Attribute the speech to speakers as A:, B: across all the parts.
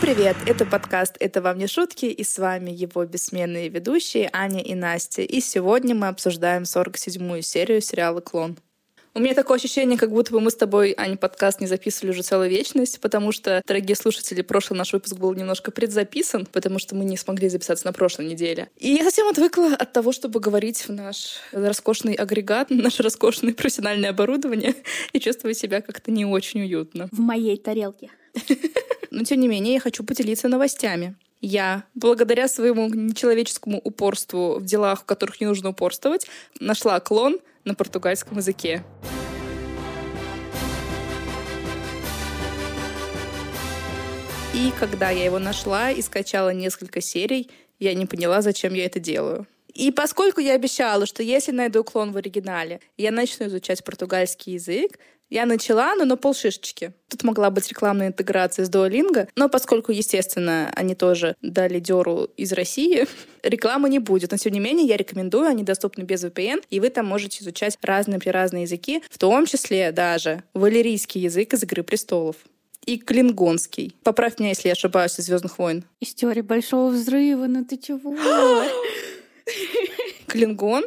A: Привет! Это подкаст «Это вам не шутки» и с вами его бессменные ведущие Аня и Настя. И сегодня мы обсуждаем 47-ю серию сериала «Клон». У меня такое ощущение, как будто бы мы с тобой, Аня, подкаст не записывали уже целую вечность, потому что, дорогие слушатели, прошлый наш выпуск был немножко предзаписан, потому что мы не смогли записаться на прошлой неделе. И я совсем отвыкла от того, чтобы говорить в наш роскошный агрегат, наше роскошное профессиональное оборудование и чувствовать себя как-то не очень уютно.
B: В моей тарелке.
A: Но, тем не менее, я хочу поделиться новостями. Я, благодаря своему нечеловеческому упорству в делах, в которых не нужно упорствовать, нашла клон на португальском языке. И когда я его нашла и скачала несколько серий, я не поняла, зачем я это делаю. И поскольку я обещала, что если найду клон в оригинале, я начну изучать португальский язык, я начала, но на полшишечки. Тут могла быть рекламная интеграция с Duolingo, но поскольку, естественно, они тоже дали дёру из России, рекламы не будет. Но, тем не менее, я рекомендую, они доступны без VPN, и вы там можете изучать разные-разные языки, в том числе даже валерийский язык из «Игры престолов» и клингонский. Поправь меня, если я ошибаюсь, из Звездных войн.
B: Из теории Большого взрыва, ну ты чего?
A: Клингон?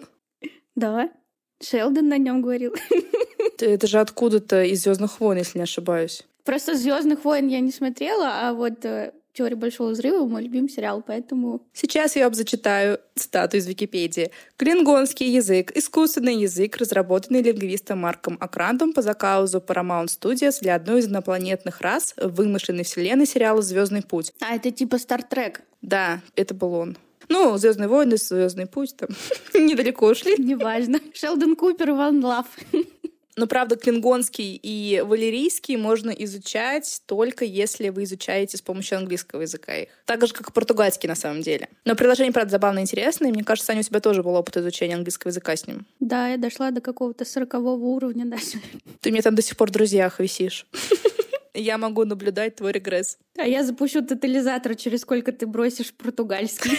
B: Да. Шелдон на нем говорил.
A: Это же откуда-то из Звездных войн, если не ошибаюсь.
B: Просто Звездных войн я не смотрела, а вот э, Теория большого взрыва мой любимый сериал, поэтому...
A: Сейчас я вам зачитаю цитату из Википедии. Клингонский язык — искусственный язык, разработанный лингвистом Марком Акрандом по заказу Paramount Studios для одной из инопланетных рас вымышленной вселенной сериала «Звездный путь».
B: А, это типа Стартрек.
A: Да, это был он. Ну, Звездные войны, Звездный путь, там недалеко ушли.
B: Неважно. Шелдон Купер, Ван Лав.
A: Но, правда, клингонский и валерийский можно изучать только если вы изучаете с помощью английского языка их. Так же, как и португальский на самом деле. Но приложение, правда, забавно интересное. И мне кажется, Саня, у тебя тоже был опыт изучения английского языка с ним.
B: Да, я дошла до какого-то сорокового уровня даже.
A: Ты мне там до сих пор в друзьях висишь. Я могу наблюдать твой регресс.
B: А я запущу тотализатор, через сколько ты бросишь португальский.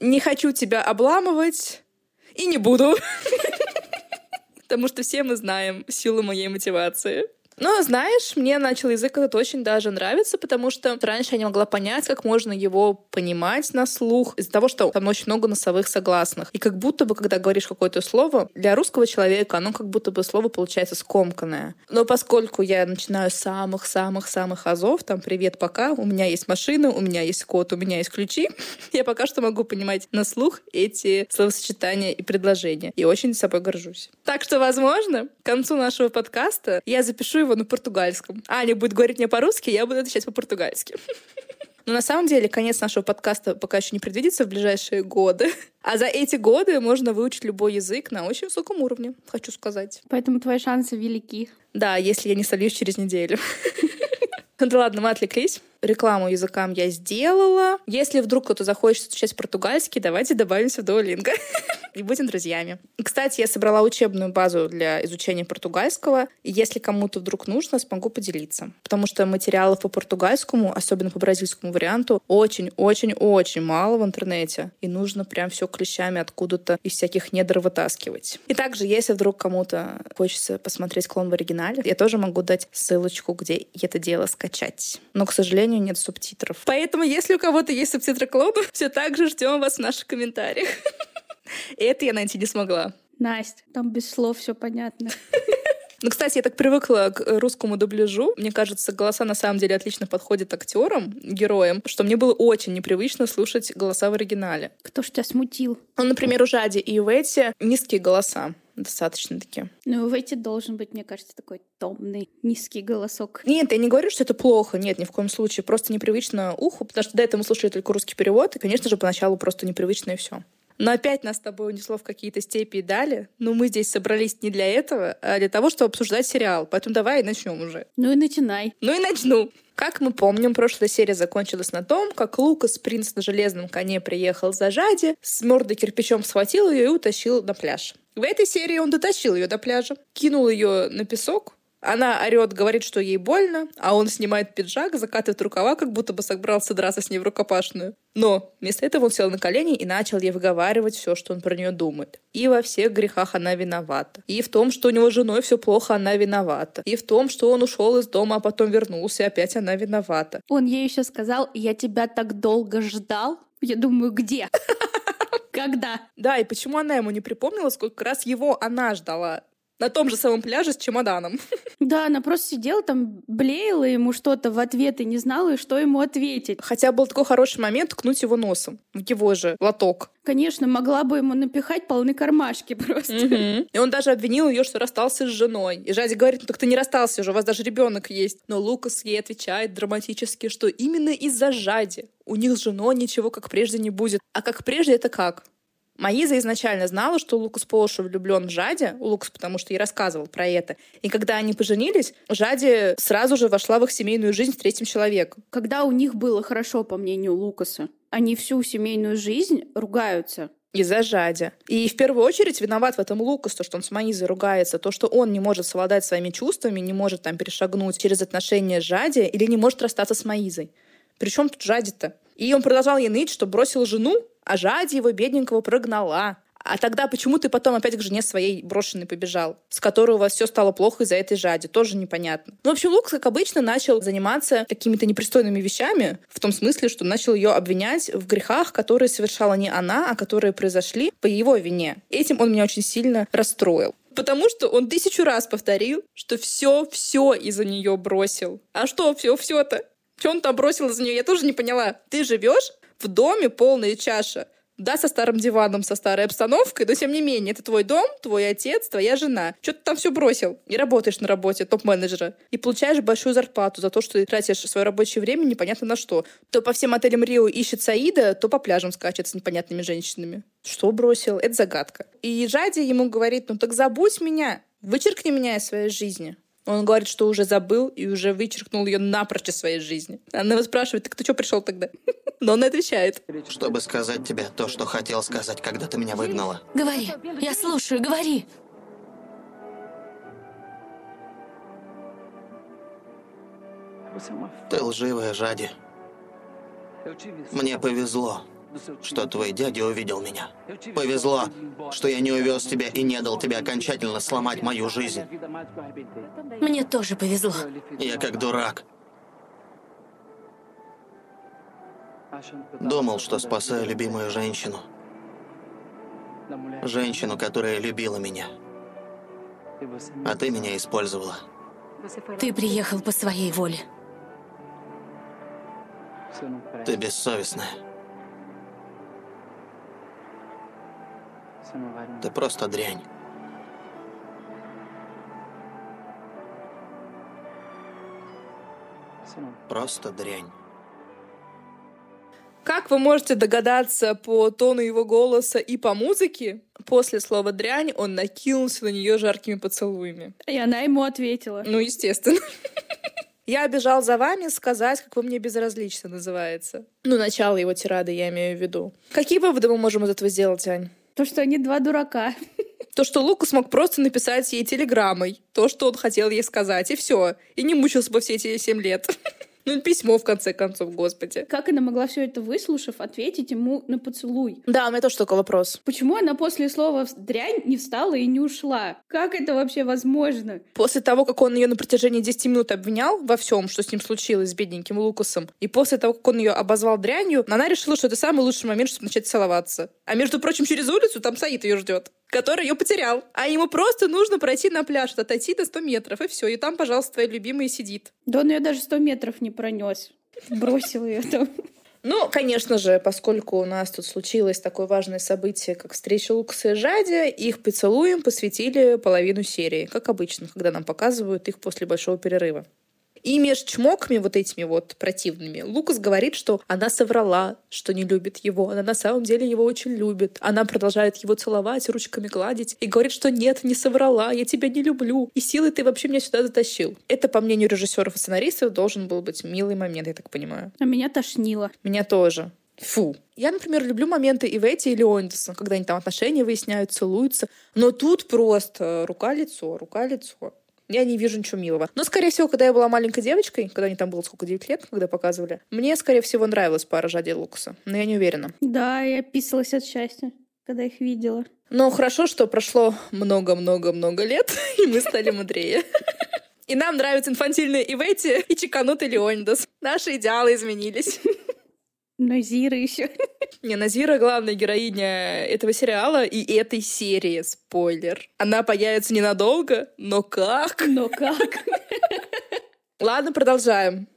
A: Не хочу тебя обламывать и не буду потому что все мы знаем силу моей мотивации. Но, знаешь, мне начал язык этот очень даже нравиться, потому что раньше я не могла понять, как можно его понимать на слух, из-за того, что там очень много носовых согласных. И как будто бы, когда говоришь какое-то слово, для русского человека оно как будто бы слово получается скомканное. Но поскольку я начинаю с самых-самых-самых азов, там «привет, пока», у меня есть машина, у меня есть код, у меня есть ключи, я пока что могу понимать на слух эти словосочетания и предложения. И очень собой горжусь. Так что, возможно, к концу нашего подкаста я запишу его на португальском. Аня будет говорить мне по-русски, я буду отвечать по-португальски. Но на самом деле конец нашего подкаста пока еще не предвидится в ближайшие годы. А за эти годы можно выучить любой язык на очень высоком уровне, хочу сказать.
B: Поэтому твои шансы велики.
A: Да, если я не сольюсь через неделю. Да ладно, мы отвлеклись рекламу языкам я сделала. Если вдруг кто-то захочет изучать португальский, давайте добавимся в Duolingo и будем друзьями. Кстати, я собрала учебную базу для изучения португальского, если кому-то вдруг нужно, смогу поделиться. Потому что материалов по португальскому, особенно по бразильскому варианту, очень-очень-очень мало в интернете. И нужно прям все клещами откуда-то из всяких недр вытаскивать. И также, если вдруг кому-то хочется посмотреть клон в оригинале, я тоже могу дать ссылочку, где это дело скачать. Но, к сожалению, сожалению, нет субтитров. Поэтому, если у кого-то есть субтитры клоуна, все так же ждем вас в наших комментариях. Это я найти не смогла.
B: Настя, там без слов все понятно.
A: Ну, кстати, я так привыкла к русскому дубляжу. Мне кажется, голоса на самом деле отлично подходят актерам, героям, что мне было очень непривычно слушать голоса в оригинале.
B: Кто ж тебя смутил?
A: Ну, например, у Жади и у Эти низкие голоса достаточно такие.
B: Ну, в эти должен быть, мне кажется, такой томный, низкий голосок.
A: Нет, я не говорю, что это плохо. Нет, ни в коем случае. Просто непривычно уху, потому что до этого мы слушали только русский перевод, и, конечно же, поначалу просто непривычно и все. Но опять нас с тобой унесло в какие-то степи и дали. Но мы здесь собрались не для этого, а для того, чтобы обсуждать сериал. Поэтому давай начнем уже.
B: Ну и начинай.
A: Ну и начну. Как мы помним, прошлая серия закончилась на том, как Лукас, принц на железном коне, приехал за Жади, с мордой кирпичом схватил ее и утащил на пляж. В этой серии он дотащил ее до пляжа, кинул ее на песок, Она орет, говорит, что ей больно, а он снимает пиджак, закатывает рукава, как будто бы собрался драться с ней в рукопашную. Но вместо этого он сел на колени и начал ей выговаривать все, что он про нее думает. И во всех грехах она виновата. И в том, что у него с женой все плохо, она виновата. И в том, что он ушел из дома, а потом вернулся, и опять она виновата.
B: Он ей еще сказал, я тебя так долго ждал. Я думаю, где? Когда?
A: Да, и почему она ему не припомнила, сколько раз его она ждала? На том же самом пляже с чемоданом.
B: Да, она просто сидела там, блеяла ему что-то в ответ и не знала, что ему ответить.
A: Хотя был такой хороший момент ткнуть его носом в его же лоток.
B: Конечно, могла бы ему напихать полны кармашки просто.
A: Угу. И он даже обвинил ее, что расстался с женой. И Жади говорит, ну так ты не расстался же, у вас даже ребенок есть. Но Лукас ей отвечает драматически, что именно из-за Жади у них с женой ничего как прежде не будет. А как прежде это как? Маиза изначально знала, что Лукас Полша влюблен в Жаде, Лукас, потому что ей рассказывал про это. И когда они поженились, Жади сразу же вошла в их семейную жизнь с третьим человеком.
B: Когда у них было хорошо, по мнению Лукаса, они всю семейную жизнь ругаются.
A: Из-за Жади. И в первую очередь виноват в этом Лукас, то, что он с Маизой ругается, то, что он не может совладать своими чувствами, не может там перешагнуть через отношения с Жади или не может расстаться с Маизой. Причем тут Жади-то? И он продолжал ей ныть, что бросил жену, а Жади его бедненького прогнала. А тогда почему ты потом опять к жене своей брошенной побежал, с которой у вас все стало плохо из-за этой жади? Тоже непонятно. Ну, в общем, Лукс, как обычно, начал заниматься какими-то непристойными вещами, в том смысле, что начал ее обвинять в грехах, которые совершала не она, а которые произошли по его вине. Этим он меня очень сильно расстроил. Потому что он тысячу раз повторил, что все, все из-за нее бросил. А что все, все-то? Что он там бросил из-за нее? Я тоже не поняла. Ты живешь в доме полная чаша. Да, со старым диваном, со старой обстановкой, но тем не менее, это твой дом, твой отец, твоя жена. Что ты там все бросил? И работаешь на работе топ-менеджера. И получаешь большую зарплату за то, что ты тратишь свое рабочее время непонятно на что. То по всем отелям Рио ищет Саида, то по пляжам скачет с непонятными женщинами. Что бросил? Это загадка. И Жади ему говорит, ну так забудь меня, вычеркни меня из своей жизни. Он говорит, что уже забыл и уже вычеркнул ее напрочь из своей жизни. Она его спрашивает, так ты что пришел тогда? Но он отвечает.
C: Чтобы сказать тебе то, что хотел сказать, когда ты меня выгнала.
D: Говори. Я слушаю, говори.
C: Ты лживая, Жади. Мне повезло что твой дядя увидел меня. Повезло, что я не увез тебя и не дал тебе окончательно сломать мою жизнь.
D: Мне тоже повезло.
C: Я как дурак. Думал, что спасаю любимую женщину. Женщину, которая любила меня. А ты меня использовала.
D: Ты приехал по своей воле.
C: Ты бессовестная. Ты просто дрянь. Просто дрянь.
A: Как вы можете догадаться по тону его голоса и по музыке, после слова «дрянь» он накинулся на нее жаркими поцелуями.
B: И она ему ответила.
A: Ну, естественно. Я бежал за вами сказать, как вы мне безразличны, называется. Ну, начало его тирады я имею в виду. Какие выводы мы можем из этого сделать, Ань?
B: То, что они два дурака.
A: То, что Лука смог просто написать ей телеграммой то, что он хотел ей сказать, и все. И не мучился бы все эти семь лет. Ну, письмо, в конце концов, господи.
B: Как она могла все это выслушав, ответить ему на поцелуй?
A: Да, у меня тоже такой вопрос.
B: Почему она после слова «дрянь» не встала и не ушла? Как это вообще возможно?
A: После того, как он ее на протяжении 10 минут обвинял во всем, что с ним случилось с бедненьким Лукасом, и после того, как он ее обозвал дрянью, она решила, что это самый лучший момент, чтобы начать целоваться. А между прочим, через улицу там Саид ее ждет который ее потерял. А ему просто нужно пройти на пляж, отойти до 100 метров, и все. И там, пожалуйста, твоя любимая сидит.
B: Да он ее даже 100 метров не пронес. Бросил ее там.
A: Ну, конечно же, поскольку у нас тут случилось такое важное событие, как встреча Лукаса и Жади, их поцелуем посвятили половину серии, как обычно, когда нам показывают их после большого перерыва. И меж чмоками вот этими вот противными Лукас говорит, что она соврала, что не любит его. Она на самом деле его очень любит. Она продолжает его целовать, ручками гладить и говорит, что нет, не соврала, я тебя не люблю. И силой ты вообще меня сюда затащил. Это, по мнению режиссеров и сценаристов, должен был быть милый момент, я так понимаю.
B: А меня тошнило.
A: Меня тоже. Фу. Я, например, люблю моменты и в эти, и Леонидаса, когда они там отношения выясняют, целуются. Но тут просто рука-лицо, рука-лицо. Я не вижу ничего милого. Но, скорее всего, когда я была маленькой девочкой, когда мне там было сколько, 9 лет, когда показывали, мне, скорее всего, нравилась пара Жади и Лукаса. Но я не уверена.
B: Да, я писалась от счастья, когда их видела.
A: Но хорошо, что прошло много-много-много лет, и мы стали мудрее. И нам нравятся инфантильные Ивети и чеканутый Леонидас. Наши идеалы изменились.
B: Назира еще.
A: Не, Назира главная героиня этого сериала и этой серии. Спойлер. Она появится ненадолго, но как?
B: Но как?
A: Ладно, продолжаем.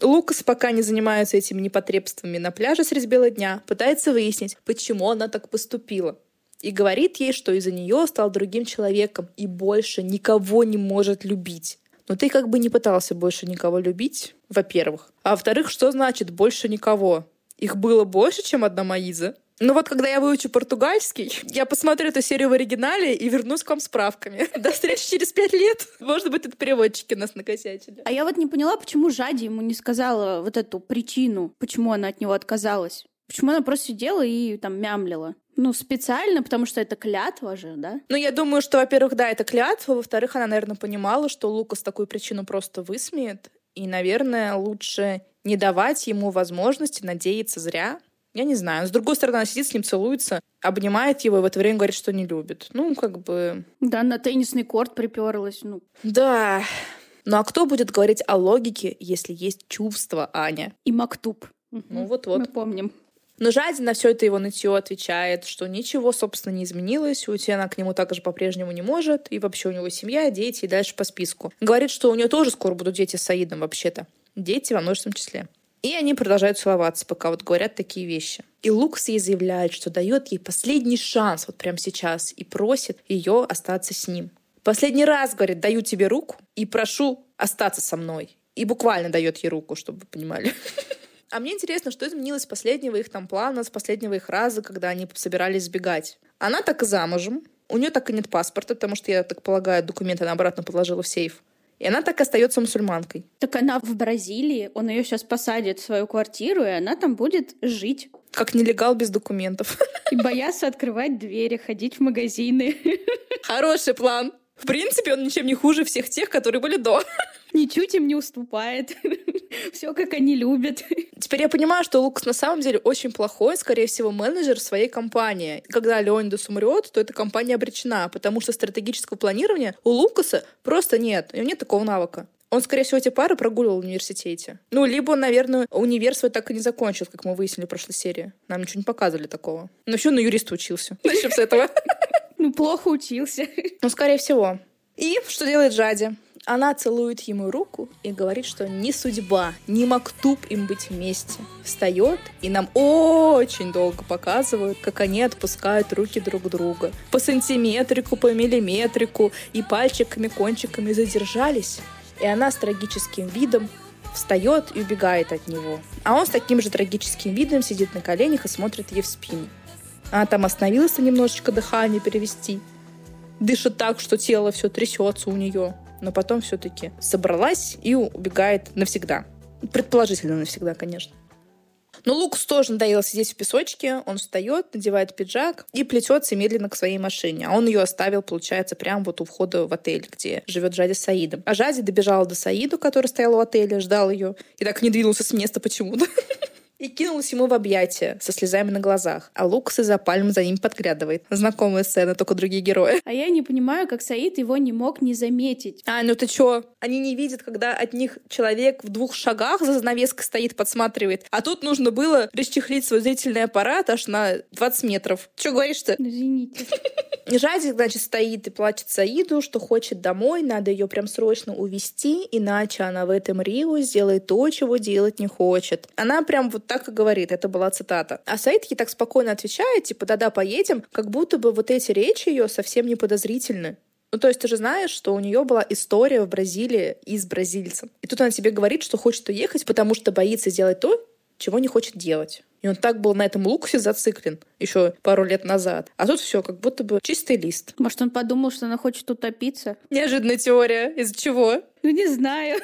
A: Лукас пока не занимается этими непотребствами на пляже средь бела дня, пытается выяснить, почему она так поступила. И говорит ей, что из-за нее стал другим человеком и больше никого не может любить. Но ты как бы не пытался больше никого любить, во-первых. А во-вторых, что значит больше никого? Их было больше, чем одна Маиза. Ну вот, когда я выучу португальский, я посмотрю эту серию в оригинале и вернусь к вам справками. До встречи через пять лет. Может быть, это переводчики нас накосячили.
B: А я вот не поняла, почему Жади ему не сказала вот эту причину, почему она от него отказалась. Почему она просто сидела и там мямлила? Ну, специально, потому что это клятва же, да?
A: Ну, я думаю, что, во-первых, да, это клятва, во-вторых, она, наверное, понимала, что Лукас такую причину просто высмеет, и, наверное, лучше не давать ему возможности надеяться зря. Я не знаю. С другой стороны, она сидит с ним, целуется, обнимает его и в это время говорит, что не любит. Ну, как бы...
B: Да, на теннисный корт приперлась. Ну.
A: Да. Ну а кто будет говорить о логике, если есть чувство, Аня?
B: И Мактуб.
A: Ну вот-вот.
B: Мы помним.
A: Но Жади на все это его нытье отвечает, что ничего, собственно, не изменилось, уйти она к нему также по-прежнему не может, и вообще у него семья, дети и дальше по списку. Говорит, что у нее тоже скоро будут дети с Саидом вообще-то. Дети во множественном числе. И они продолжают целоваться, пока вот говорят такие вещи. И Лукас ей заявляет, что дает ей последний шанс вот прямо сейчас и просит ее остаться с ним. Последний раз, говорит, даю тебе руку и прошу остаться со мной. И буквально дает ей руку, чтобы вы понимали. А мне интересно, что изменилось с последнего их там плана, с последнего их раза, когда они собирались сбегать. Она так и замужем, у нее так и нет паспорта, потому что, я так полагаю, документы она обратно положила в сейф. И она так и остается мусульманкой.
B: Так она в Бразилии, он ее сейчас посадит в свою квартиру, и она там будет жить.
A: Как нелегал без документов.
B: И бояться открывать двери, ходить в магазины.
A: Хороший план. В принципе, он ничем не хуже всех тех, которые были до.
B: Ничуть им не уступает. Все, как они любят.
A: Теперь я понимаю, что Лукас на самом деле очень плохой, скорее всего, менеджер своей компании. Когда Леонидас умрет, то эта компания обречена, потому что стратегического планирования у Лукаса просто нет. У него нет такого навыка. Он, скорее всего, эти пары прогуливал в университете. Ну, либо он, наверное, универ свой так и не закончил, как мы выяснили в прошлой серии. Нам ничего не показывали такого. Но еще на юриста учился. Начнем с этого.
B: Ну, плохо учился.
A: Ну, скорее всего. И что делает Жади? Она целует ему руку и говорит, что ни судьба, ни Мактуб им быть вместе. Встает, и нам очень долго показывают, как они отпускают руки друг друга. По сантиметрику, по миллиметрику, и пальчиками, кончиками задержались. И она с трагическим видом встает и убегает от него. А он с таким же трагическим видом сидит на коленях и смотрит ей в спину. Она там остановилась немножечко дыхание перевести. Дышит так, что тело все трясется у нее но потом все-таки собралась и убегает навсегда. Предположительно навсегда, конечно. Но Лукас тоже надоело сидеть в песочке. Он встает, надевает пиджак и плетется медленно к своей машине. А он ее оставил, получается, прямо вот у входа в отель, где живет Жади с. А Жади добежала до Саиду, который стоял у отеля, ждал ее. И так не двинулся с места почему-то. и кинулась ему в объятия со слезами на глазах, а Лукас из-за пальм за ним подглядывает. Знакомая сцена, только другие герои.
B: А я не понимаю, как Саид его не мог не заметить.
A: А, ну ты чё? Они не видят, когда от них человек в двух шагах за занавеской стоит, подсматривает. А тут нужно было расчехлить свой зрительный аппарат аж на 20 метров. Чё говоришь-то?
B: Извините.
A: Жадик, значит, стоит и плачет Саиду, что хочет домой, надо ее прям срочно увезти, иначе она в этом Рио сделает то, чего делать не хочет. Она прям вот так и говорит, это была цитата. А Саид ей так спокойно отвечает, типа, да-да, поедем, как будто бы вот эти речи ее совсем не подозрительны. Ну, то есть ты же знаешь, что у нее была история в Бразилии и с бразильцем. И тут она тебе говорит, что хочет уехать, потому что боится сделать то, чего не хочет делать. И он так был на этом луксе зациклен еще пару лет назад. А тут все как будто бы чистый лист.
B: Может, он подумал, что она хочет утопиться?
A: Неожиданная теория. Из-за чего?
B: Ну, не знаю.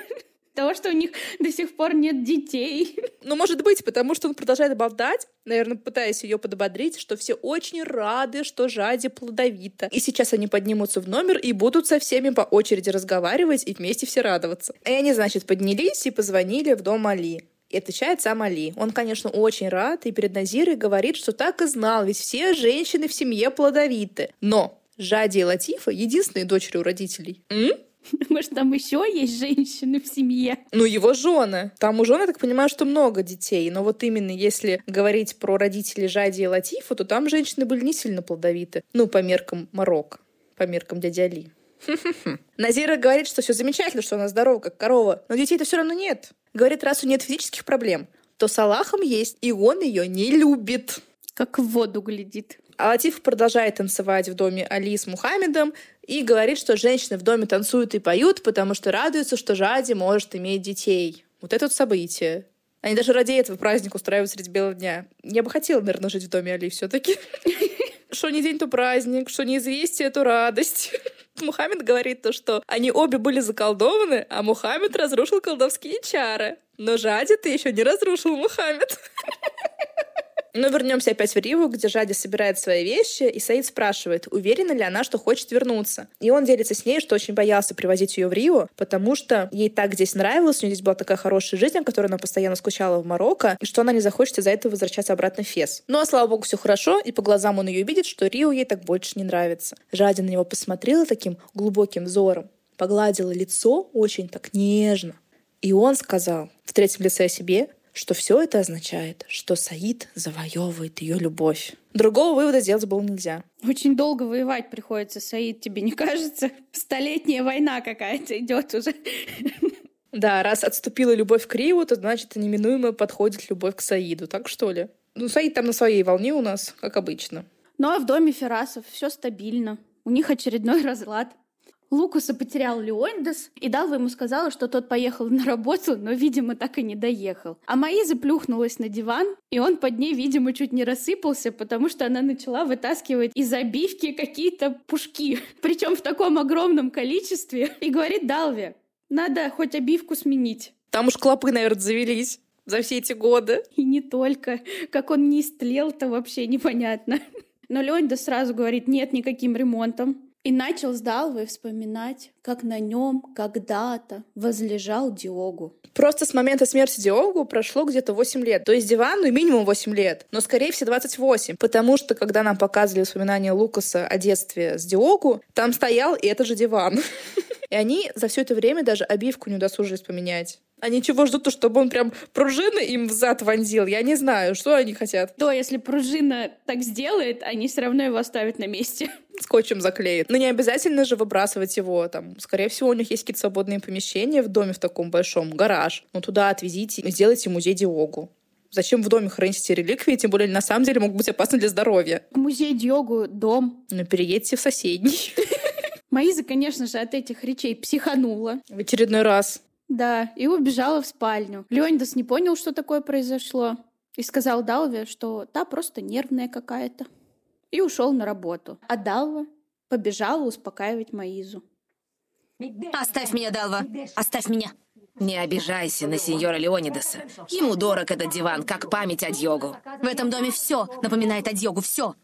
B: Того, что у них до сих пор нет детей.
A: Ну, может быть, потому что он продолжает болтать, наверное, пытаясь ее подбодрить, что все очень рады, что Жади плодовита. И сейчас они поднимутся в номер и будут со всеми по очереди разговаривать и вместе все радоваться. И они, значит, поднялись и позвонили в дом Али. И отвечает сам Али. Он, конечно, очень рад и перед Назирой говорит, что так и знал, ведь все женщины в семье плодовиты. Но Жади и Латифа — единственные дочери у родителей. М?
B: Может, там еще есть женщины в семье?
A: Ну, его жены. Там у жены, я так понимаю, что много детей. Но вот именно если говорить про родителей Жади и Латифа, то там женщины были не сильно плодовиты. Ну, по меркам Марокко, по меркам дяди Али. Назира говорит, что все замечательно, что она здорова, как корова, но детей-то все равно нет. Говорит, раз у нет физических проблем, то с Аллахом есть, и он ее не любит.
B: Как в воду глядит.
A: А Латиф продолжает танцевать в доме Али с Мухаммедом и говорит, что женщины в доме танцуют и поют, потому что радуются, что Жади может иметь детей. Вот это вот событие. Они даже ради этого праздник устраивают среди бела дня. Я бы хотела, наверное, жить в доме Али все таки Что не день, то праздник, что не известие, то радость. Мухаммед говорит то, что они обе были заколдованы, а Мухаммед разрушил колдовские чары. Но Жади ты еще не разрушил, Мухаммед. Но вернемся опять в Риву, где Жади собирает свои вещи, и Саид спрашивает, уверена ли она, что хочет вернуться. И он делится с ней, что очень боялся привозить ее в Рио, потому что ей так здесь нравилось, у нее здесь была такая хорошая жизнь, о которой она постоянно скучала в Марокко, и что она не захочет из-за этого возвращаться обратно в Фес. Ну а слава богу, все хорошо, и по глазам он ее видит, что Рио ей так больше не нравится. Жади на него посмотрела таким глубоким взором, погладила лицо очень так нежно. И он сказал в третьем лице о себе, что все это означает, что Саид завоевывает ее любовь. Другого вывода сделать было нельзя.
B: Очень долго воевать приходится, Саид, тебе не кажется? Столетняя война какая-то идет уже.
A: Да, раз отступила любовь к Риву, то значит неминуемо подходит любовь к Саиду, так что ли? Ну, Саид там на своей волне у нас, как обычно.
B: Ну а в доме Ферасов все стабильно. У них очередной разлад. Лукуса потерял Леондес, и Далва ему сказала, что тот поехал на работу, но, видимо, так и не доехал. А Маиза плюхнулась на диван, и он под ней, видимо, чуть не рассыпался, потому что она начала вытаскивать из обивки какие-то пушки, причем в таком огромном количестве, и говорит Далве, надо хоть обивку сменить.
A: Там уж клопы, наверное, завелись за все эти годы.
B: И не только. Как он не истлел-то вообще непонятно. Но Леонда сразу говорит, нет никаким ремонтом. И начал с Далвой вспоминать, как на нем когда-то возлежал Диогу.
A: Просто с момента смерти Диогу прошло где-то 8 лет. То есть Дивану минимум 8 лет, но скорее всего 28. Потому что, когда нам показывали воспоминания Лукаса о детстве с Диогу, там стоял и этот же диван. И они за все это время даже обивку не удосужились поменять. Они чего ждут, то чтобы он прям пружины им в зад вонзил? Я не знаю, что они хотят.
B: То, если пружина так сделает, они все равно его оставят на месте.
A: Скотчем заклеят. Но не обязательно же выбрасывать его. Там, скорее всего, у них есть какие-то свободные помещения в доме в таком большом, гараж. Ну, туда отвезите и сделайте музей Диогу. Зачем в доме хранить эти реликвии? Тем более, на самом деле, могут быть опасны для здоровья.
B: Музей Диогу — дом.
A: Ну, переедьте в соседний.
B: Маиза, конечно же, от этих речей психанула.
A: В очередной раз.
B: Да, и убежала в спальню. Леонидас не понял, что такое произошло, и сказал Далве, что та просто нервная какая-то. И ушел на работу. А Далва побежала успокаивать Маизу.
D: Оставь меня, Далва. Оставь меня. Не обижайся на сеньора Леонидаса. Ему дорог этот диван, как память о Дьогу. В этом доме все напоминает о Дьогу, все.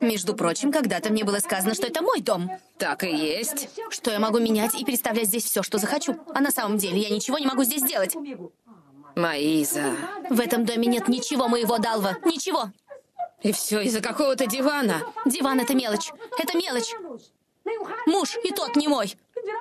D: Между прочим, когда-то мне было сказано, что это мой дом. Так и есть. Что я могу менять и переставлять здесь все, что захочу. А на самом деле я ничего не могу здесь сделать. Маиза. В этом доме нет ничего моего, Далва. Ничего. И все из-за какого-то дивана. Диван — это мелочь. Это мелочь. Муж и тот не мой.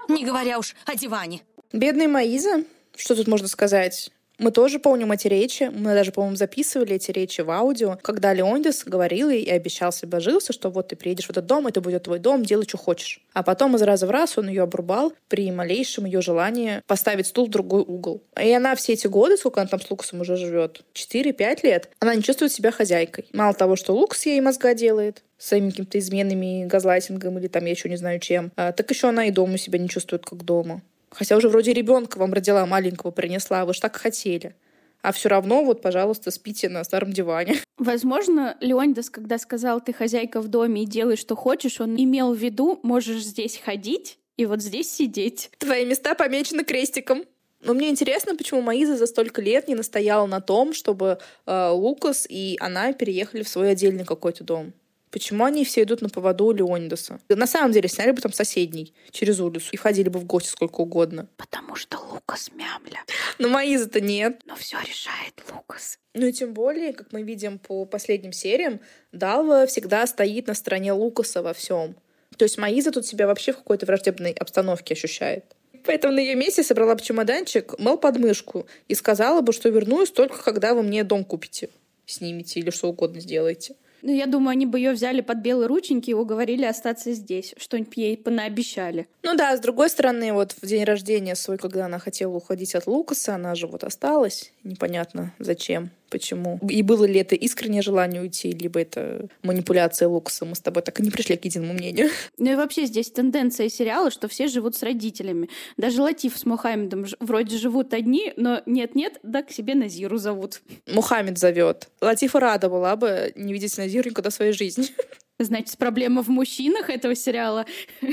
D: Не говоря уж о диване.
A: Бедная Маиза. Что тут можно сказать? Мы тоже помним эти речи, мы даже, по-моему, записывали эти речи в аудио, когда Леондис говорил и обещал себе божился, что вот ты приедешь в этот дом, это будет твой дом, делай, что хочешь. А потом из раза в раз он ее обрубал при малейшем ее желании поставить стул в другой угол. И она все эти годы, сколько она там с Лукасом уже живет, 4-5 лет, она не чувствует себя хозяйкой. Мало того, что Лукас ей мозга делает, своими какими-то изменами, газлайтингом или там я еще не знаю чем, а, так еще она и дома себя не чувствует как дома. Хотя уже вроде ребенка вам родила маленького, принесла, вы же так хотели. А все равно, вот, пожалуйста, спите на старом диване.
B: Возможно, Леонидас, когда сказал, ты хозяйка в доме и делай, что хочешь, он имел в виду, можешь здесь ходить и вот здесь сидеть.
A: Твои места помечены крестиком. Но мне интересно, почему Маиза за столько лет не настояла на том, чтобы э, Лукас и она переехали в свой отдельный какой-то дом. Почему они все идут на поводу у Леонидаса? На самом деле, сняли бы там соседний через улицу и ходили бы в гости сколько угодно.
B: Потому что Лукас мямля.
A: Но Маиза-то нет.
B: Но все решает Лукас.
A: Ну и тем более, как мы видим по последним сериям, Далва всегда стоит на стороне Лукаса во всем. То есть Маиза тут себя вообще в какой-то враждебной обстановке ощущает. Поэтому на ее месте собрала бы чемоданчик, мыл подмышку и сказала бы, что вернусь только когда вы мне дом купите, снимете или что угодно сделаете.
B: Ну, я думаю, они бы ее взяли под белые рученьки и уговорили остаться здесь. Что-нибудь ей понаобещали.
A: Ну да, с другой стороны, вот в день рождения свой, когда она хотела уходить от Лукаса, она же вот осталась. Непонятно зачем почему. И было ли это искреннее желание уйти, либо это манипуляция Лукаса. Мы с тобой так и не пришли к единому мнению.
B: Ну и вообще здесь тенденция сериала, что все живут с родителями. Даже Латиф с Мухаммедом вроде живут одни, но нет-нет, да к себе Назиру зовут.
A: Мухаммед зовет. Латифа рада была бы не видеть Назиру никогда в своей жизни.
B: Значит, проблема в мужчинах этого сериала.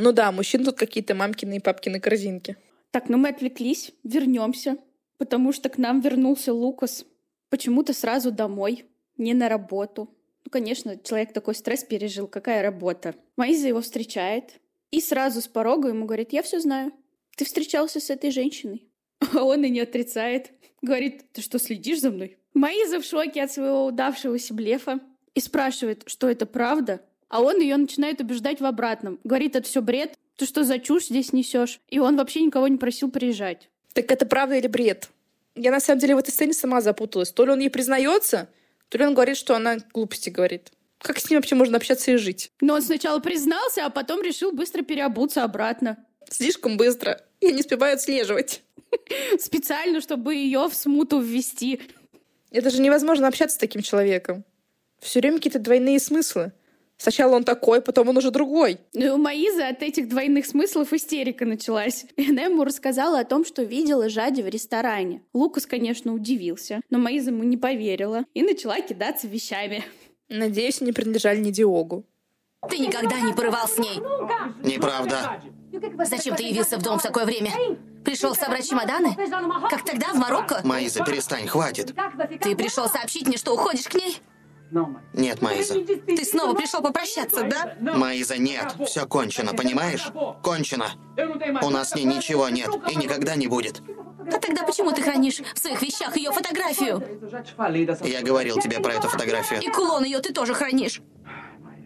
A: Ну да, мужчин тут какие-то мамкины и папкины корзинки.
B: Так, ну мы отвлеклись, вернемся, потому что к нам вернулся Лукас почему-то сразу домой, не на работу. Ну, конечно, человек такой стресс пережил, какая работа. Маиза его встречает и сразу с порога ему говорит, я все знаю, ты встречался с этой женщиной. А он и не отрицает. Говорит, ты что, следишь за мной? Маиза в шоке от своего удавшегося блефа и спрашивает, что это правда, а он ее начинает убеждать в обратном. Говорит, это все бред, ты что за чушь здесь несешь? И он вообще никого не просил приезжать.
A: Так это правда или бред? Я на самом деле в этой сцене сама запуталась. То ли он ей признается, то ли он говорит, что она глупости говорит. Как с ним вообще можно общаться и жить?
B: Но он сначала признался, а потом решил быстро переобуться обратно.
A: Слишком быстро. Я не успеваю отслеживать.
B: Специально, чтобы ее в смуту ввести.
A: Это же невозможно общаться с таким человеком. Все время какие-то двойные смыслы. Сначала он такой, потом он уже другой.
B: Ну, у Маизы от этих двойных смыслов истерика началась. И она ему рассказала о том, что видела Жади в ресторане. Лукас, конечно, удивился, но Маиза ему не поверила и начала кидаться вещами.
A: Надеюсь, они принадлежали не Диогу.
D: Ты никогда не порывал с ней.
C: Неправда.
D: Зачем ты явился в дом в такое время? Пришел собрать чемоданы? Как тогда, в Марокко?
C: Маиза, перестань, хватит.
D: Ты пришел сообщить мне, что уходишь к ней?
C: Нет, Маиза.
D: Ты снова пришел попрощаться, да?
C: Маиза, нет. Все кончено, понимаешь? Кончено. У нас с ней ничего нет и никогда не будет.
D: А тогда почему ты хранишь в своих вещах ее фотографию?
C: Я говорил тебе про эту фотографию.
D: И кулон ее ты тоже хранишь.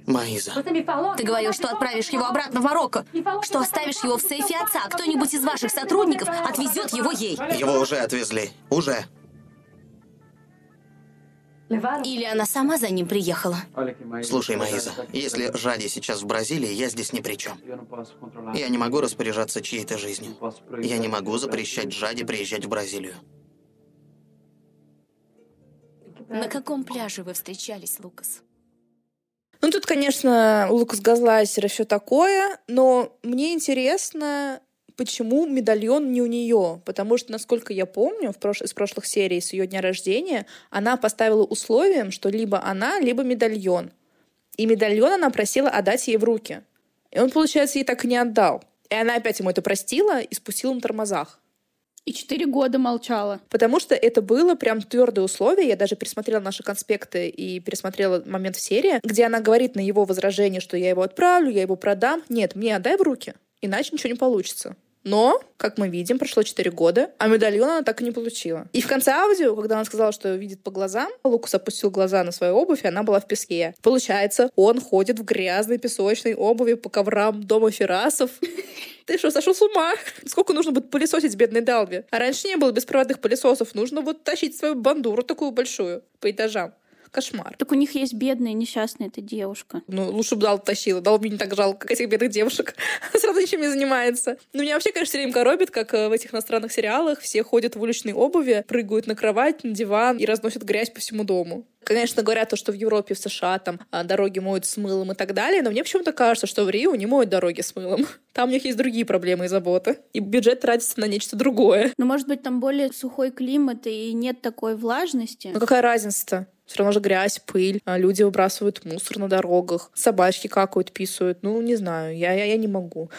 C: Маиза.
D: Ты говорил, что отправишь его обратно в Марокко, что оставишь его в сейфе отца, кто-нибудь из ваших сотрудников отвезет его ей.
C: Его уже отвезли. Уже.
D: Или она сама за ним приехала?
C: Слушай, Маиза, если Жади сейчас в Бразилии, я здесь ни при чем. Я не могу распоряжаться чьей-то жизнью. Я не могу запрещать Жади приезжать в Бразилию.
D: На каком пляже вы встречались, Лукас?
A: Ну, тут, конечно, Лукас Газлайсер и все такое, но мне интересно, почему медальон не у нее? Потому что, насколько я помню, в прош... из прошлых серий с ее дня рождения она поставила условием, что либо она, либо медальон. И медальон она просила отдать ей в руки. И он, получается, ей так и не отдал. И она опять ему это простила и спустила на тормозах.
B: И четыре года молчала.
A: Потому что это было прям твердое условие. Я даже пересмотрела наши конспекты и пересмотрела момент в серии, где она говорит на его возражение, что я его отправлю, я его продам. Нет, мне отдай в руки, иначе ничего не получится. Но, как мы видим, прошло 4 года, а медальон она так и не получила. И в конце аудио, когда она сказала, что видит по глазам, Лукас опустил глаза на свою обувь, и она была в песке. Получается, он ходит в грязной песочной обуви по коврам дома Ферасов. Ты что, сошел с ума? Сколько нужно будет пылесосить бедной Далби? А раньше не было беспроводных пылесосов. Нужно вот тащить свою бандуру такую большую по этажам. Кошмар.
B: Так у них есть бедная, несчастная эта девушка.
A: Ну, лучше бы Дал тащила. Дал мне не так жалко, как этих бедных девушек. Сразу ничем не занимается. Ну, меня вообще, конечно, все время коробит, как э, в этих иностранных сериалах все ходят в уличной обуви, прыгают на кровать, на диван и разносят грязь по всему дому. Конечно, говорят то, что в Европе, в США там а, дороги моют с мылом и так далее, но мне почему-то кажется, что в Рио не моют дороги с мылом. Там у них есть другие проблемы и заботы. И бюджет тратится на нечто другое.
B: Ну, может быть, там более сухой климат и нет такой влажности.
A: Ну, какая разница-то? Все равно же грязь, пыль, а люди выбрасывают мусор на дорогах, собачки какают, писают. Ну, не знаю, я, я, я не могу.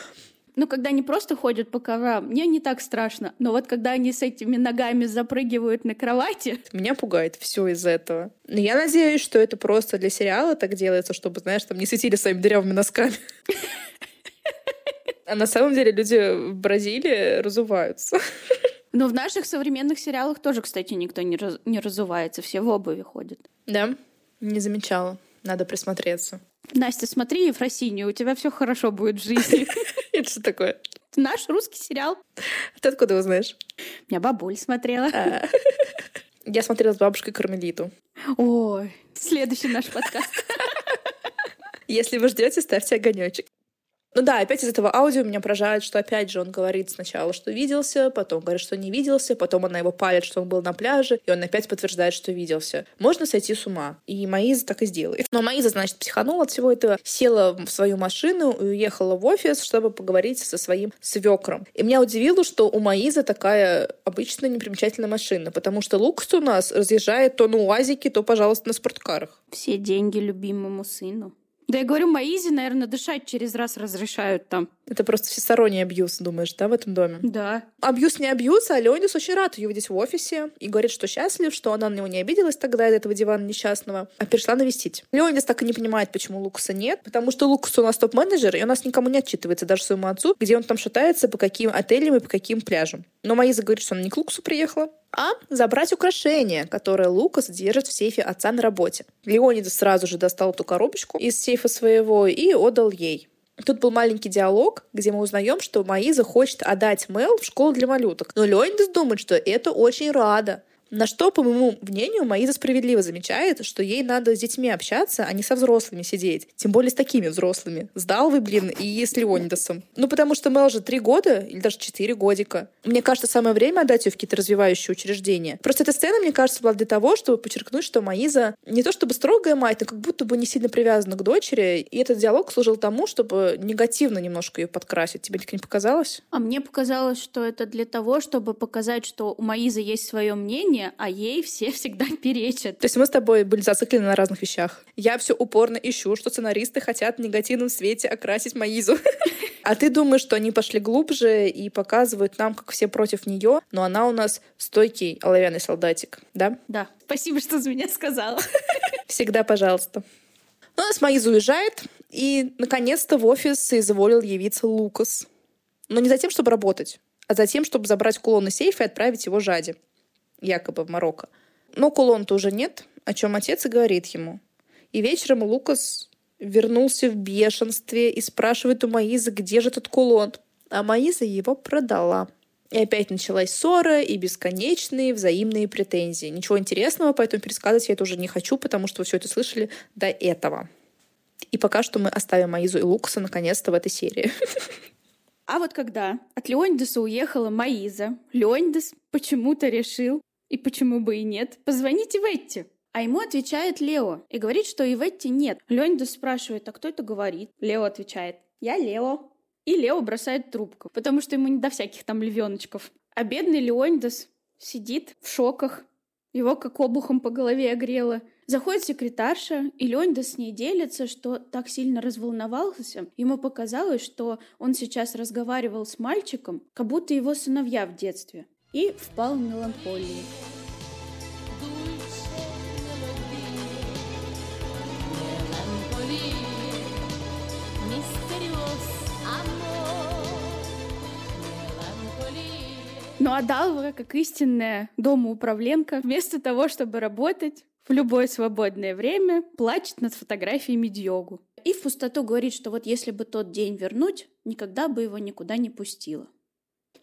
B: Ну, когда они просто ходят по коврам, мне не так страшно. Но вот когда они с этими ногами запрыгивают на кровати...
A: Меня пугает все из этого. Но я надеюсь, что это просто для сериала так делается, чтобы, знаешь, там не светили своими дырявыми носками. А на самом деле люди в Бразилии разуваются.
B: Но в наших современных сериалах тоже, кстати, никто не, раз, не разувается, все в обуви ходят.
A: Да? Не замечала. Надо присмотреться.
B: Настя, смотри Ефросинью, у тебя все хорошо будет в жизни.
A: Это что такое?
B: Наш русский сериал.
A: Ты откуда его знаешь?
B: Меня бабуль смотрела. А.
A: Я смотрела с бабушкой Кармелиту.
B: Ой, следующий наш подкаст.
A: Если вы ждете, ставьте огонечек. Ну да, опять из этого аудио меня поражает, что опять же он говорит сначала, что виделся, потом говорит, что не виделся, потом она его палит, что он был на пляже, и он опять подтверждает, что виделся. Можно сойти с ума. И Маиза так и сделает. Но Маиза, значит, психанула от всего этого, села в свою машину и уехала в офис, чтобы поговорить со своим свекром. И меня удивило, что у Маизы такая обычная непримечательная машина, потому что Лукас у нас разъезжает то на УАЗике, то, пожалуйста, на спорткарах.
B: Все деньги любимому сыну. Да я говорю, Маизи, наверное, дышать через раз разрешают там.
A: Это просто всесторонний абьюз, думаешь, да, в этом доме?
B: Да.
A: Абьюз не абьюз, а Леонид очень рад ее видеть в офисе и говорит, что счастлив, что она на него не обиделась тогда из этого дивана несчастного, а пришла навестить. Леонид так и не понимает, почему Лукаса нет, потому что Лукас у нас топ-менеджер, и у нас никому не отчитывается, даже своему отцу, где он там шатается, по каким отелям и по каким пляжам. Но Маиза говорит, что она не к Лукасу приехала, а забрать украшение, которое Лукас держит в сейфе отца на работе. Леонид сразу же достал эту коробочку из сейфа своего и отдал ей. Тут был маленький диалог, где мы узнаем, что Маиза хочет отдать Мел в школу для малюток. Но Леонидас думает, что это очень рада. На что, по моему мнению, Маиза справедливо замечает, что ей надо с детьми общаться, а не со взрослыми сидеть. Тем более с такими взрослыми. С Далвой, блин, и с Леонидасом. Ну, потому что Мел же три года, или даже четыре годика. Мне кажется, самое время отдать ее в какие-то развивающие учреждения. Просто эта сцена, мне кажется, была для того, чтобы подчеркнуть, что Маиза не то чтобы строгая мать, но как будто бы не сильно привязана к дочери. И этот диалог служил тому, чтобы негативно немножко ее подкрасить. Тебе так не показалось?
B: А мне показалось, что это для того, чтобы показать, что у Маизы есть свое мнение, мнение, а ей все всегда перечат.
A: То есть мы с тобой были зациклены на разных вещах. Я все упорно ищу, что сценаристы хотят в негативном свете окрасить Маизу. А ты думаешь, что они пошли глубже и показывают нам, как все против нее, но она у нас стойкий оловянный солдатик, да?
B: Да. Спасибо, что за меня сказала.
A: Всегда пожалуйста. Ну, у нас Маиза уезжает, и наконец-то в офис соизволил явиться Лукас. Но не за тем, чтобы работать, а за тем, чтобы забрать кулон из сейфа и отправить его Жаде якобы в Марокко. Но кулон-то уже нет, о чем отец и говорит ему. И вечером Лукас вернулся в бешенстве и спрашивает у Маизы, где же этот кулон. А Маиза его продала. И опять началась ссора и бесконечные взаимные претензии. Ничего интересного, поэтому пересказывать я это уже не хочу, потому что вы все это слышали до этого. И пока что мы оставим Маизу и Лукаса наконец-то в этой серии.
B: А вот когда от Леонидаса уехала Маиза, Леонидас почему-то решил, и почему бы и нет? Позвоните Ветти. А ему отвечает Лео и говорит, что и Ветти нет. Леонидас спрашивает, а кто это говорит? Лео отвечает, я Лео. И Лео бросает трубку, потому что ему не до всяких там львеночков. А бедный Леонидас сидит в шоках. Его как обухом по голове огрело. Заходит секретарша, и Леонидас с ней делится, что так сильно разволновался. Ему показалось, что он сейчас разговаривал с мальчиком, как будто его сыновья в детстве и впал в меланхолию. Ну а Далва, как истинная домоуправленка, вместо того, чтобы работать, в любое свободное время плачет над фотографиями Диогу. И в пустоту говорит, что вот если бы тот день вернуть, никогда бы его никуда не пустила.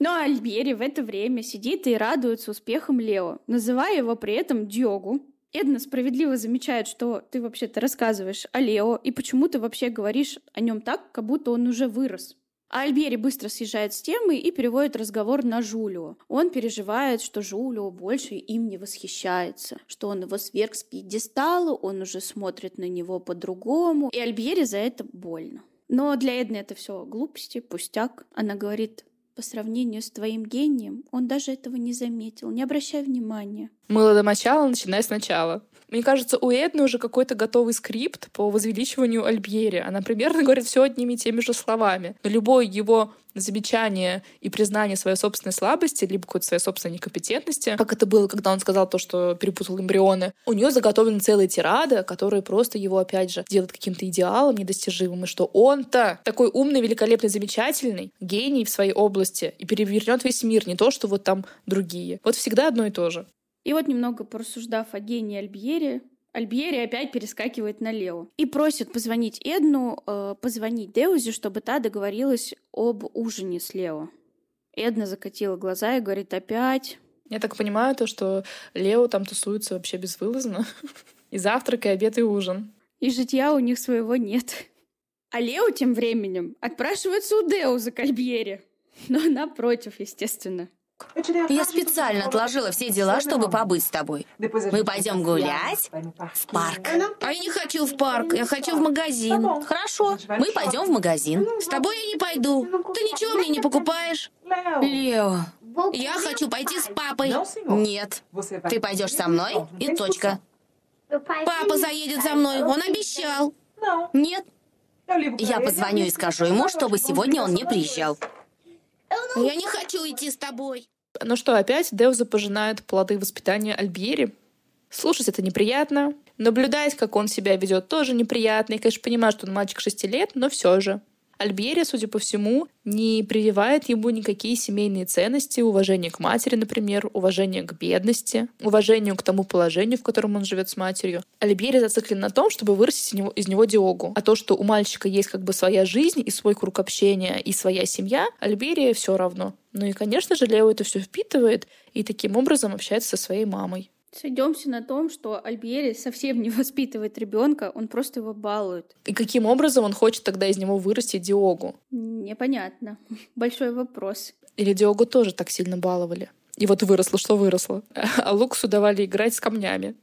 B: Но Альбери в это время сидит и радуется успехам Лео, называя его при этом Диогу. Эдна справедливо замечает, что ты вообще-то рассказываешь о Лео, и почему ты вообще говоришь о нем так, как будто он уже вырос. А Альбери быстро съезжает с темы и переводит разговор на Жулио. Он переживает, что Жулио больше им не восхищается, что он его сверг с пьедестала, он уже смотрит на него по-другому, и Альбери за это больно. Но для Эдны это все глупости, пустяк. Она говорит, по сравнению с твоим гением, он даже этого не заметил, не обращай внимания.
A: Мыло до мочала, начиная сначала. Мне кажется, у Эдны уже какой-то готовый скрипт по возвеличиванию Альбьери. Она примерно говорит все одними и теми же словами. Но любое его замечание и признание своей собственной слабости, либо какой-то своей собственной некомпетентности, как это было, когда он сказал то, что перепутал эмбрионы, у нее заготовлены целые тирады, которые просто его, опять же, делают каким-то идеалом недостижимым, и что он-то такой умный, великолепный, замечательный, гений в своей области и перевернет весь мир, не то, что вот там другие. Вот всегда одно и то же.
B: И вот немного порассуждав о гении Альбьере, Альбьери опять перескакивает на Лео и просит позвонить Эдну, э, позвонить Деузе, чтобы та договорилась об ужине с Лео. Эдна закатила глаза и говорит опять.
A: Я так понимаю, то, что Лео там тусуется вообще безвылазно. И завтрак, и обед, и ужин.
B: И житья у них своего нет. А Лео тем временем отпрашивается у Деуза к Альбьере. Но она против, естественно.
D: Я специально отложила все дела, чтобы побыть с тобой. Мы пойдем гулять в парк. А я не хочу в парк, я хочу в магазин. Хорошо, мы пойдем в магазин. С тобой я не пойду. Ты ничего мне не покупаешь. Лео, я хочу пойти с папой. Нет, ты пойдешь со мной и точка. Папа заедет за мной, он обещал. Нет. Я позвоню и скажу ему, чтобы сегодня он не приезжал. Я не хочу идти с тобой.
A: Ну что, опять Деуза пожинает плоды воспитания Альбьери. Слушать это неприятно. Наблюдать, как он себя ведет, тоже неприятно. И, конечно, понимаю, что он мальчик шести лет, но все же. Альбьери, судя по всему, не прививает ему никакие семейные ценности, уважение к матери, например, уважение к бедности, уважению к тому положению, в котором он живет с матерью. Альбьери зациклен на том, чтобы вырастить из него, из него Диогу. А то, что у мальчика есть как бы своя жизнь и свой круг общения и своя семья, Альбьери все равно. Ну и, конечно же, Лео это все впитывает и таким образом общается со своей мамой.
B: Сойдемся на том, что Альбьери совсем не воспитывает ребенка, он просто его балует.
A: И каким образом он хочет тогда из него вырастить Диогу?
B: Непонятно. Большой вопрос.
A: Или Диогу тоже так сильно баловали? И вот выросло, что выросло. А Луксу давали играть с камнями.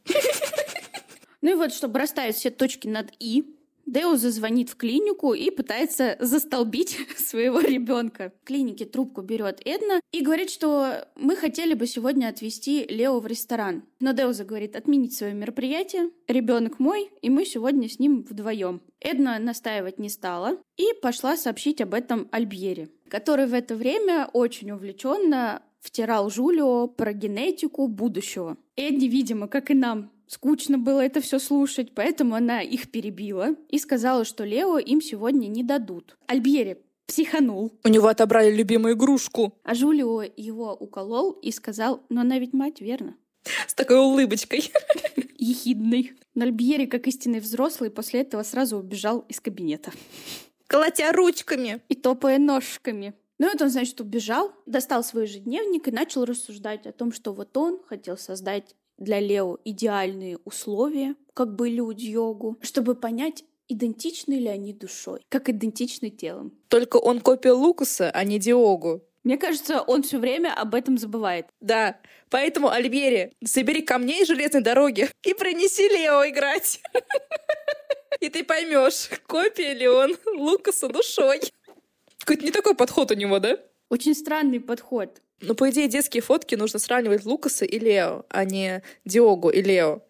B: Ну и вот, чтобы расставить все точки над «и», Деуза звонит в клинику и пытается застолбить своего ребенка. В клинике трубку берет Эдна и говорит, что мы хотели бы сегодня отвезти Лео в ресторан. Но Деуза говорит отменить свое мероприятие. Ребенок мой, и мы сегодня с ним вдвоем. Эдна настаивать не стала и пошла сообщить об этом Альбьере, который в это время очень увлеченно втирал Жулио про генетику будущего. Эдди, видимо, как и нам, Скучно было это все слушать, поэтому она их перебила и сказала, что Лео им сегодня не дадут. Альбьери психанул.
A: У него отобрали любимую игрушку.
B: А Жулио его уколол и сказал, но она ведь мать, верно?
A: С такой улыбочкой.
B: Ехидной. Но Альбьери, как истинный взрослый, после этого сразу убежал из кабинета.
A: Колотя ручками.
B: И топая ножками. Ну, это он, значит, убежал, достал свой ежедневник и начал рассуждать о том, что вот он хотел создать для Лео идеальные условия, как были у Дьогу, чтобы понять, идентичны ли они душой, как идентичны телом.
A: Только он копия Лукаса, а не Диогу.
B: Мне кажется, он все время об этом забывает.
A: Да, поэтому, Альбери, собери камней железной дороги и принеси Лео играть. И ты поймешь, копия ли он Лукаса душой. Какой-то не такой подход у него, да?
B: Очень странный подход.
A: Ну, по идее, детские фотки нужно сравнивать Лукаса и Лео, а не Диогу и Лео.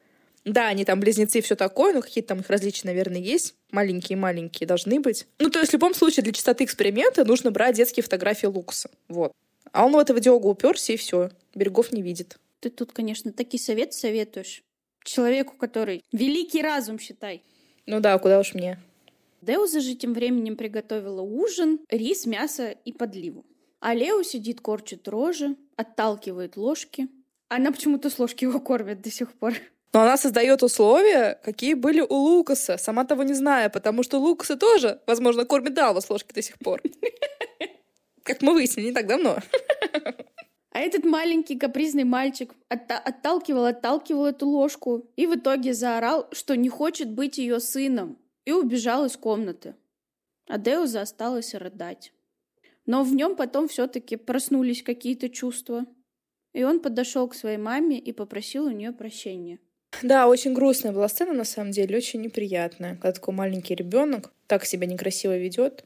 A: Да, они там близнецы и все такое, но какие-то там их различия, наверное, есть. Маленькие-маленькие должны быть. Ну, то есть в любом случае для чистоты эксперимента нужно брать детские фотографии Лукаса. Вот. А он в этого Диогу уперся, и все. Берегов не видит.
B: Ты тут, конечно, такие советы советуешь. Человеку, который великий разум, считай.
A: Ну да, куда уж мне.
B: Деуза же тем временем приготовила ужин, рис, мясо и подливу. А Лео сидит, корчит рожи, отталкивает ложки. Она почему-то с ложки его кормит до сих пор.
A: Но она создает условия, какие были у Лукаса, сама того не зная, потому что Лукаса тоже, возможно, кормит Далва с ложки до сих пор. Как мы выяснили не так давно.
B: А этот маленький капризный мальчик отталкивал, отталкивал эту ложку и в итоге заорал, что не хочет быть ее сыном, и убежал из комнаты. А Деуза осталась рыдать. Но в нем потом все-таки проснулись какие-то чувства. И он подошел к своей маме и попросил у нее прощения.
A: Да, очень грустная была сцена, на самом деле, очень неприятная, когда такой маленький ребенок так себя некрасиво ведет.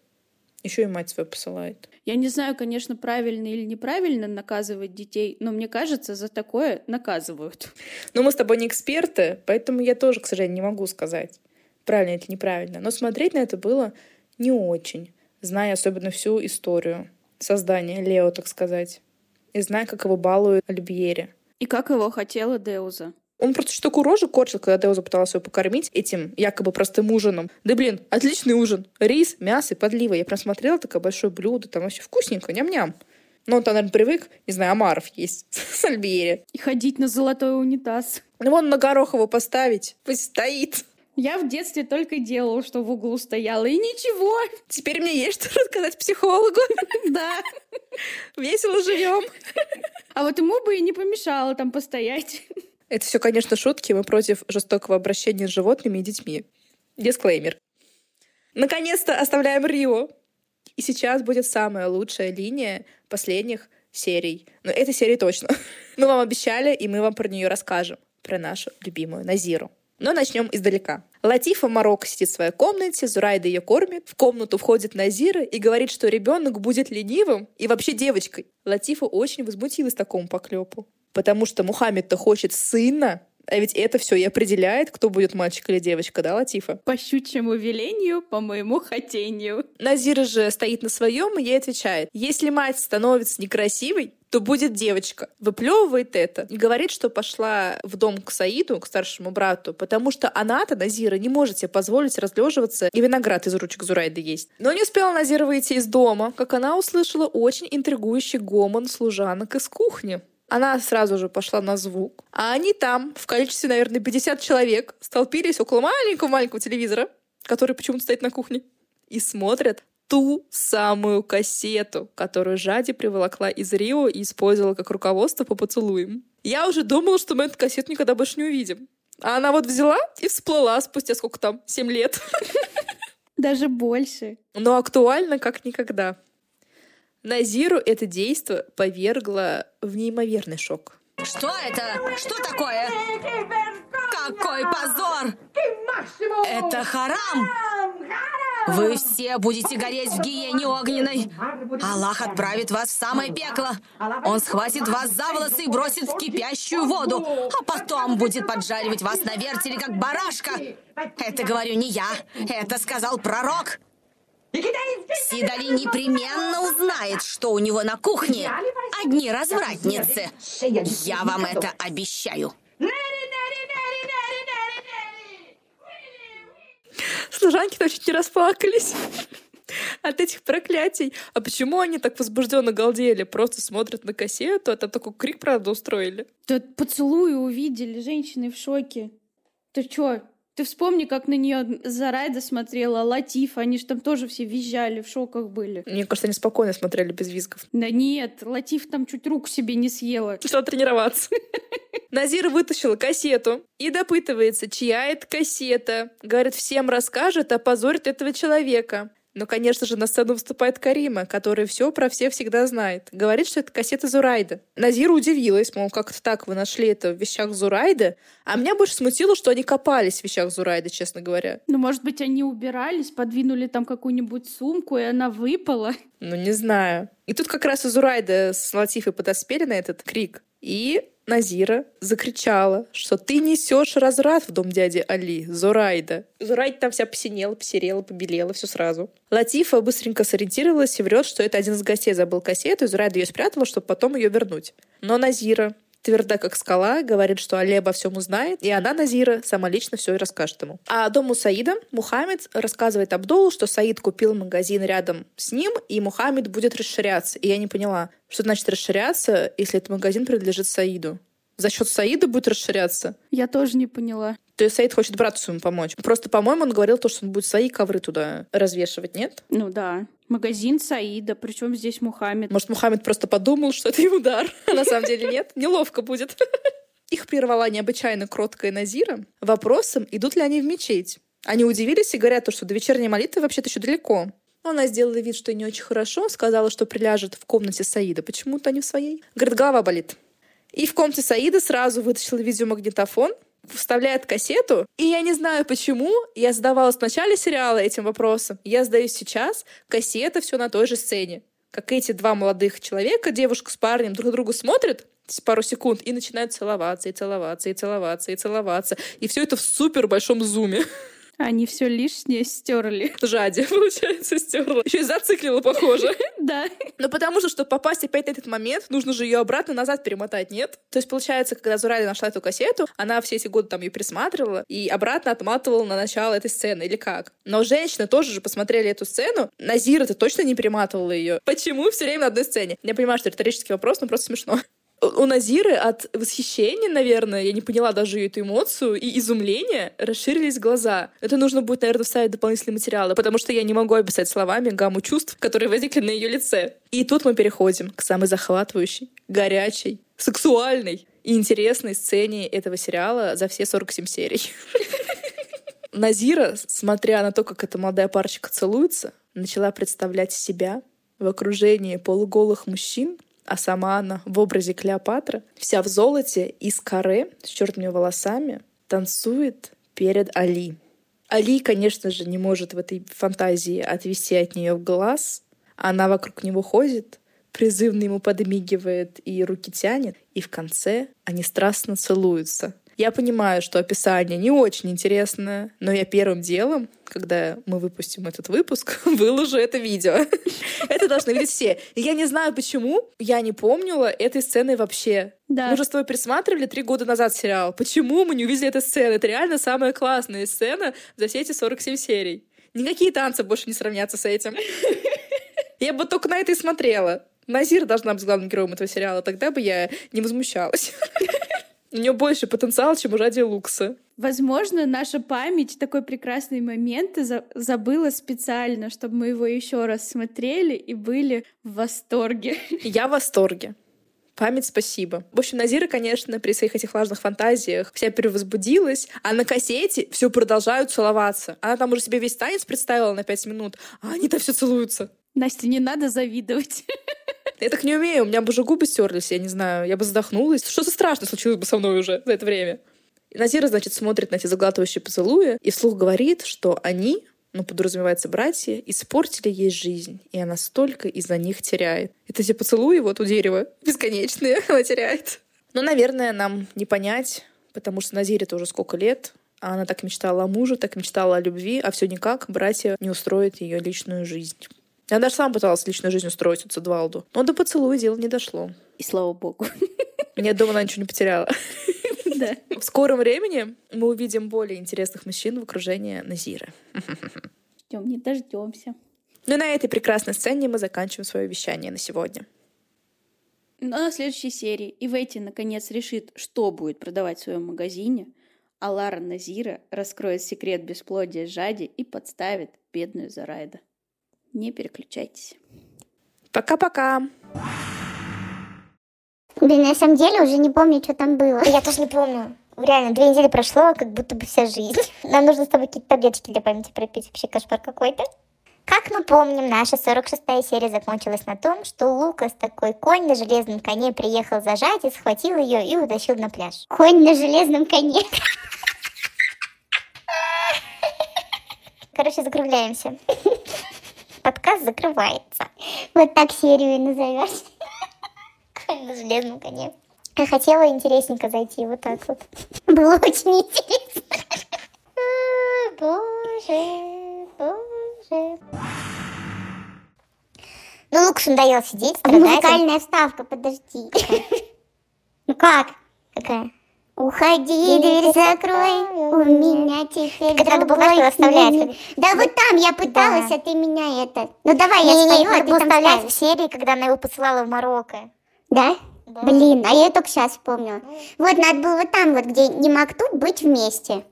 A: Еще и мать свою посылает.
B: Я не знаю, конечно, правильно или неправильно наказывать детей, но мне кажется, за такое наказывают.
A: Но мы с тобой не эксперты, поэтому я тоже, к сожалению, не могу сказать, правильно это неправильно. Но смотреть на это было не очень, зная особенно всю историю создания Лео, так сказать, и зная, как его балуют Альбьери.
B: И как его хотела Деуза.
A: Он просто что такую рожу корчил, когда Деуза пыталась его покормить этим якобы простым ужином. Да блин, отличный ужин. Рис, мясо и подливы. Я прям смотрела, такое большое блюдо, там вообще вкусненько, ням-ням. Но он там, наверное, привык, не знаю, омаров есть с Альбери.
B: И ходить на золотой унитаз.
A: Ну, вон на Горохово поставить, пусть стоит.
B: Я в детстве только делала, что в углу стояла, и ничего.
A: Теперь мне есть что рассказать психологу.
B: Да.
A: Весело живем.
B: А вот ему бы и не помешало там постоять.
A: Это все, конечно, шутки. Мы против жестокого обращения с животными и детьми. Дисклеймер. Наконец-то оставляем Рио. И сейчас будет самая лучшая линия последних серий. Ну, этой серии точно. Мы вам обещали, и мы вам про нее расскажем. Про нашу любимую Назиру. Но начнем издалека. Латифа Марокко сидит в своей комнате, Зурайда ее кормит. В комнату входит Назира и говорит, что ребенок будет ленивым и вообще девочкой. Латифа очень возмутилась такому поклепу. Потому что Мухаммед-то хочет сына, а ведь это все и определяет, кто будет мальчик или девочка, да, Латифа?
B: По щучьему велению, по моему хотению.
A: Назира же стоит на своем и ей отвечает. Если мать становится некрасивой, то будет девочка. Выплевывает это и говорит, что пошла в дом к Саиду, к старшему брату, потому что она-то, Назира, не может себе позволить разлеживаться и виноград из ручек Зурайды есть. Но не успела Назира выйти из дома, как она услышала очень интригующий гомон служанок из кухни. Она сразу же пошла на звук. А они там, в количестве, наверное, 50 человек, столпились около маленького-маленького телевизора, который почему-то стоит на кухне, и смотрят ту самую кассету, которую Жади приволокла из Рио и использовала как руководство по поцелуям. Я уже думала, что мы эту кассету никогда больше не увидим. А она вот взяла и всплыла спустя сколько там, 7 лет.
B: Даже больше.
A: Но актуально как никогда. Назиру это действо повергло в неимоверный шок.
D: Что это? Что такое? Какой позор! Это харам! Вы все будете гореть в гиене огненной. Аллах отправит вас в самое пекло. Он схватит вас за волосы и бросит в кипящую воду, а потом будет поджаривать вас на вертеле, как барашка. Это говорю не я, это сказал пророк. Сидали непременно узнает, что у него на кухне одни развратницы. Я вам это обещаю.
A: Служанки-то чуть не расплакались от этих проклятий. А почему они так возбужденно галдели? Просто смотрят на кассету, а там такой крик, правда, устроили.
B: Да поцелуи увидели, женщины в шоке. Ты чё, ты вспомни, как на нее Зарайда смотрела, Латиф, они же там тоже все визжали, в шоках были.
A: Мне кажется, они спокойно смотрели без визгов.
B: Да нет, Латиф там чуть руку себе не съела.
A: Что тренироваться. Назира вытащила кассету и допытывается, чья это кассета. Говорит, всем расскажет, опозорит этого человека. Но, конечно же, на сцену выступает Карима, который все про всех всегда знает. Говорит, что это кассета Зурайда. Назира удивилась, мол, как это так, вы нашли это в вещах Зурайда? А меня больше смутило, что они копались в вещах Зурайда, честно говоря.
B: Ну, может быть, они убирались, подвинули там какую-нибудь сумку, и она выпала.
A: Ну, не знаю. И тут как раз и Зурайда с Латифой подоспели на этот крик. И Назира закричала, что ты несешь разрад в дом дяди Али, Зурайда. Зурайда там вся посинела, посерела, побелела, все сразу. Латифа быстренько сориентировалась и врет, что это один из гостей забыл кассету, и Зурайда ее спрятала, чтобы потом ее вернуть. Но Назира тверда как скала, говорит, что Али обо всем узнает, и она, Назира, сама лично все и расскажет ему. А дому Саида Мухаммед рассказывает Абдулу, что Саид купил магазин рядом с ним, и Мухаммед будет расширяться. И я не поняла, что значит расширяться, если этот магазин принадлежит Саиду. За счет Саида будет расширяться?
B: Я тоже не поняла.
A: То есть Саид хочет брату своему помочь. Просто, по-моему, он говорил то, что он будет свои ковры туда развешивать, нет?
B: Ну да. Магазин Саида, причем здесь Мухаммед.
A: Может, Мухаммед просто подумал, что это его дар, а на самом деле нет? Неловко будет. Их прервала необычайно кроткая Назира вопросом, идут ли они в мечеть. Они удивились и говорят, что до вечерней молитвы вообще-то еще далеко. Она сделала вид, что не очень хорошо, сказала, что приляжет в комнате Саида. Почему-то не в своей. Говорит, голова болит. И в комнате Саида сразу вытащила видеомагнитофон, вставляет кассету, и я не знаю почему, я задавалась в начале сериала этим вопросом, я задаюсь сейчас, кассета все на той же сцене. Как эти два молодых человека, девушка с парнем, друг другу смотрят, пару секунд и начинают целоваться, и целоваться, и целоваться, и целоваться. И все это в супер большом зуме.
B: Они все лишнее стерли.
A: Жади, получается, стерла. Еще и зациклила, похоже.
B: Да.
A: Ну, потому что, чтобы попасть опять на этот момент, нужно же ее обратно назад перемотать, нет? То есть, получается, когда Зурали нашла эту кассету, она все эти годы там ее пересматривала и обратно отматывала на начало этой сцены, или как? Но женщины тоже же посмотрели эту сцену. Назира-то точно не перематывала ее. Почему все время на одной сцене? Я понимаю, что риторический вопрос, но просто смешно у Назиры от восхищения, наверное, я не поняла даже эту эмоцию, и изумления расширились глаза. Это нужно будет, наверное, вставить дополнительные материалы, потому что я не могу описать словами гамму чувств, которые возникли на ее лице. И тут мы переходим к самой захватывающей, горячей, сексуальной и интересной сцене этого сериала за все 47 серий. Назира, смотря на то, как эта молодая парочка целуется, начала представлять себя в окружении полуголых мужчин, а сама она в образе Клеопатра, вся в золоте и с каре, с черными волосами, танцует перед Али. Али, конечно же, не может в этой фантазии отвести от нее глаз. Она вокруг него ходит, призывно ему подмигивает и руки тянет, и в конце они страстно целуются. Я понимаю, что описание не очень интересное, но я первым делом, когда мы выпустим этот выпуск, выложу это видео. Это должны видеть все. И я не знаю, почему я не помнила этой сцены вообще. Да. Мы же с тобой пересматривали три года назад сериал. Почему мы не увидели эту сцену? Это реально самая классная сцена за все эти 47 серий. Никакие танцы больше не сравнятся с этим. Я бы только на это и смотрела. Назир должна быть главным героем этого сериала, тогда бы я не возмущалась. У нее больше потенциал, чем у Ради Лукса.
B: Возможно, наша память такой прекрасный момент за забыла специально, чтобы мы его еще раз смотрели и были в восторге.
A: Я в восторге. Память спасибо. В общем, Назира, конечно, при своих этих влажных фантазиях вся перевозбудилась, а на кассете все продолжают целоваться. Она там уже себе весь танец представила на пять минут, а они-то все целуются.
B: Настя, не надо завидовать.
A: Я так не умею, у меня бы уже губы стерлись, я не знаю, я бы задохнулась. Что-то страшное случилось бы со мной уже за это время. И Назира, значит, смотрит на эти заглатывающие поцелуи и вслух говорит, что они, ну, подразумевается братья, испортили ей жизнь, и она столько из-за них теряет. Это эти поцелуи вот у дерева бесконечные она теряет. Но, наверное, нам не понять, потому что Назире тоже сколько лет, а она так мечтала о муже, так мечтала о любви, а все никак братья не устроят ее личную жизнь. Я даже сам пыталась личную жизнь устроить от Эдвалду. Но до поцелуя дело не дошло.
B: И слава богу.
A: Я думаю, она ничего не потеряла.
B: Да.
A: В скором времени мы увидим более интересных мужчин в окружении Назиры.
B: Ждем, не дождемся.
A: Ну и на этой прекрасной сцене мы заканчиваем свое вещание на сегодня.
B: Но на следующей серии Иветти наконец решит, что будет продавать в своем магазине, а Лара Назира раскроет секрет бесплодия Жади и подставит бедную Зарайда. Не переключайтесь.
A: Пока-пока.
E: Блин, на самом деле уже не помню, что там было. Я тоже не помню. Реально, две недели прошло, как будто бы вся жизнь. Нам нужно с тобой какие-то таблеточки для памяти пропить. Вообще кошмар какой-то. Как мы помним, наша 46-я серия закончилась на том, что Лукас, такой конь на железном коне, приехал зажать и схватил ее и утащил на пляж. Конь на железном коне. Короче, закругляемся подкаст закрывается. Вот так серию и назовешь. На железном коне. Я хотела интересненько зайти вот так вот. Было очень интересно. Боже, боже. Ну, Лукаш надоел сидеть, страдать. Музыкальная вставка, подожди. Ну как? Какая? Уходи, дверь закрой, у меня теперь было что оставлять. Да вот там я пыталась, да. а ты меня это... Ну давай, я спою, а ты там ставишь. в серии, когда она его посылала в Марокко. Да? да? Блин, а я только сейчас вспомнила. Вот, надо было вот там вот, где не мог тут быть вместе.